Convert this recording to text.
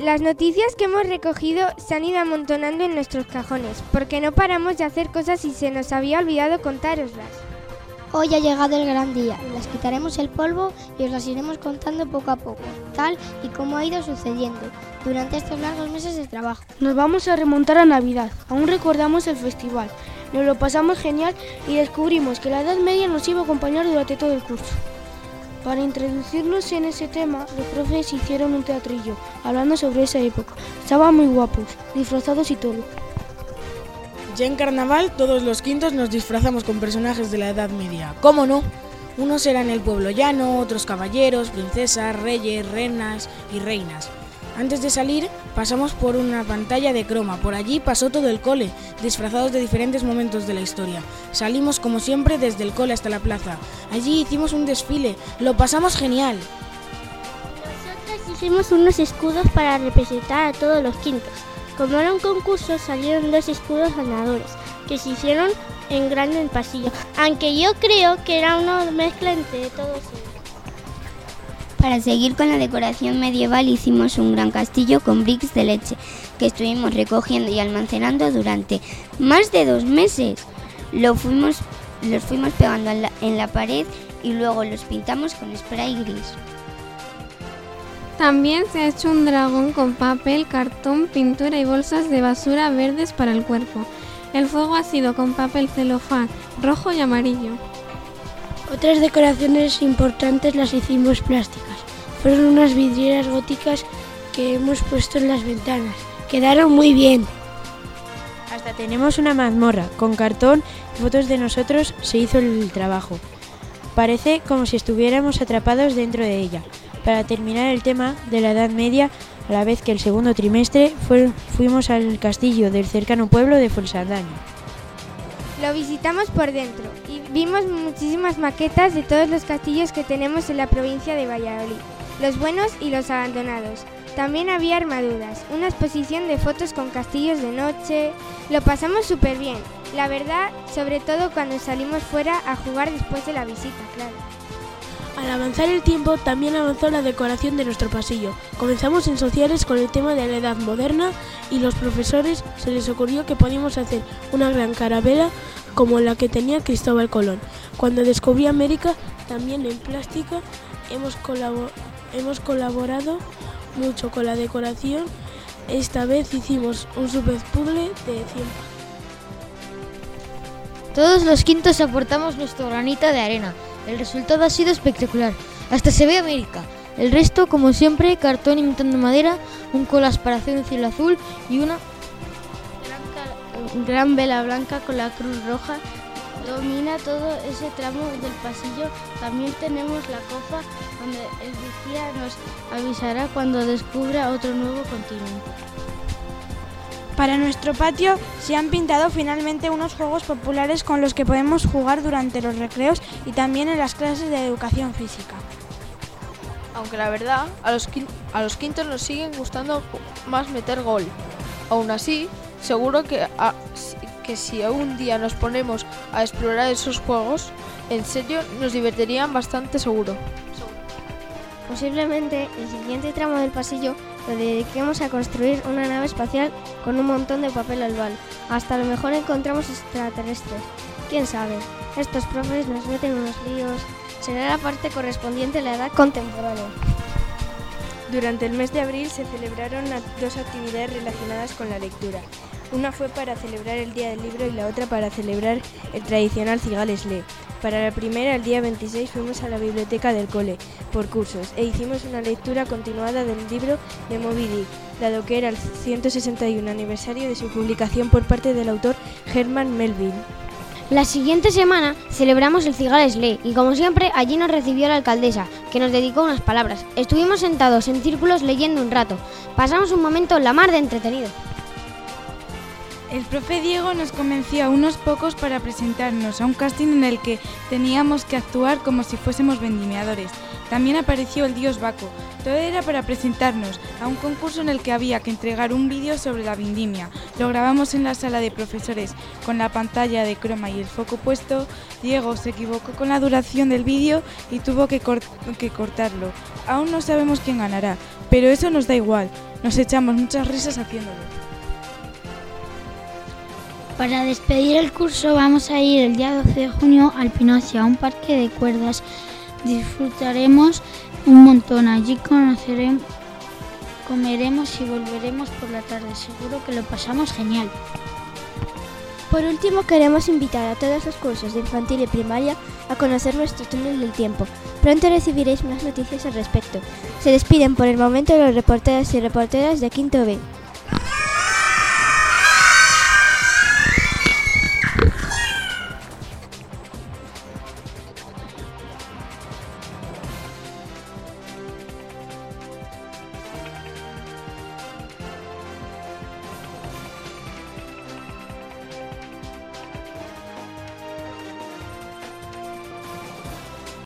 Las noticias que hemos recogido se han ido amontonando en nuestros cajones, porque no paramos de hacer cosas y se nos había olvidado contároslas. Hoy ha llegado el gran día, les quitaremos el polvo y os las iremos contando poco a poco, tal y como ha ido sucediendo durante estos largos meses de trabajo. Nos vamos a remontar a Navidad, aún recordamos el festival, nos lo pasamos genial y descubrimos que la Edad Media nos iba a acompañar durante todo el curso. Para introducirnos en ese tema, los profes hicieron un teatrillo, hablando sobre esa época. Estaban muy guapos, disfrazados y todo. Ya en carnaval, todos los quintos nos disfrazamos con personajes de la Edad Media. ¿Cómo no? Unos eran el pueblo llano, otros caballeros, princesas, reyes, reinas y reinas. Antes de salir, pasamos por una pantalla de croma. Por allí pasó todo el cole, disfrazados de diferentes momentos de la historia. Salimos como siempre desde el cole hasta la plaza. Allí hicimos un desfile. Lo pasamos genial. Nosotros hicimos unos escudos para representar a todos los quintos. Como era un concurso, salieron dos escudos ganadores, que se hicieron en grande en pasillo. Aunque yo creo que era una mezcla entre todos ellos. Para seguir con la decoración medieval hicimos un gran castillo con bricks de leche que estuvimos recogiendo y almacenando durante más de dos meses. Lo fuimos, los fuimos pegando en la, en la pared y luego los pintamos con spray gris. También se ha hecho un dragón con papel, cartón, pintura y bolsas de basura verdes para el cuerpo. El fuego ha sido con papel celofán rojo y amarillo. Otras decoraciones importantes las hicimos plásticas. Fueron unas vidrieras góticas que hemos puesto en las ventanas. Quedaron muy bien. Hasta tenemos una mazmorra con cartón y fotos de nosotros se hizo el trabajo. Parece como si estuviéramos atrapados dentro de ella. Para terminar el tema de la Edad Media, a la vez que el segundo trimestre fue, fuimos al castillo del cercano pueblo de Fuensaldaña. Lo visitamos por dentro y vimos muchísimas maquetas de todos los castillos que tenemos en la provincia de Valladolid, los buenos y los abandonados. También había armaduras, una exposición de fotos con castillos de noche. Lo pasamos súper bien, la verdad, sobre todo cuando salimos fuera a jugar después de la visita, claro. Al avanzar el tiempo, también avanzó la decoración de nuestro pasillo. Comenzamos en sociales con el tema de la edad moderna y los profesores se les ocurrió que podíamos hacer una gran carabela como la que tenía Cristóbal Colón. Cuando descubrí América, también en plástica, hemos, colabor hemos colaborado mucho con la decoración. Esta vez hicimos un super puzzle de 100 Todos los quintos aportamos nuestro granita de arena. El resultado ha sido espectacular. Hasta se ve América. El resto, como siempre, cartón imitando madera, un colas para hacer un cielo azul y una gran vela blanca con la cruz roja. Domina todo ese tramo del pasillo. También tenemos la copa donde el vigía nos avisará cuando descubra otro nuevo continente. Para nuestro patio se han pintado finalmente unos juegos populares con los que podemos jugar durante los recreos y también en las clases de educación física. Aunque la verdad, a los, a los quintos nos siguen gustando más meter gol. Aún así, seguro que, a, que si un día nos ponemos a explorar esos juegos, en serio nos divertirían bastante seguro. Posiblemente el siguiente tramo del pasillo lo dediquemos a construir una nave espacial con un montón de papel albal. Hasta a lo mejor encontramos extraterrestres. ¿Quién sabe? Estos profes nos meten unos líos. Será la parte correspondiente a la edad contemporánea. Durante el mes de abril se celebraron dos actividades relacionadas con la lectura. Una fue para celebrar el Día del Libro y la otra para celebrar el tradicional Cigales Lee. Para la primera, el día 26, fuimos a la biblioteca del cole por cursos e hicimos una lectura continuada del libro de Moby Dick, dado que era el 161 aniversario de su publicación por parte del autor Herman Melville. La siguiente semana celebramos el Cigales Lee y como siempre allí nos recibió la alcaldesa, que nos dedicó unas palabras. Estuvimos sentados en círculos leyendo un rato. Pasamos un momento la mar de entretenido. El profe Diego nos convenció a unos pocos para presentarnos a un casting en el que teníamos que actuar como si fuésemos vendimiadores. También apareció el dios Baco. Todo era para presentarnos a un concurso en el que había que entregar un vídeo sobre la vendimia. Lo grabamos en la sala de profesores con la pantalla de croma y el foco puesto. Diego se equivocó con la duración del vídeo y tuvo que, que cortarlo. Aún no sabemos quién ganará, pero eso nos da igual. Nos echamos muchas risas haciéndolo. Para despedir el curso vamos a ir el día 12 de junio al Pinocio, a un parque de cuerdas. Disfrutaremos un montón. Allí conoceremos, comeremos y volveremos por la tarde. Seguro que lo pasamos genial. Por último, queremos invitar a todos los cursos de infantil y primaria a conocer nuestro túnel del tiempo. Pronto recibiréis más noticias al respecto. Se despiden por el momento los reporteros y reporteras de Quinto B.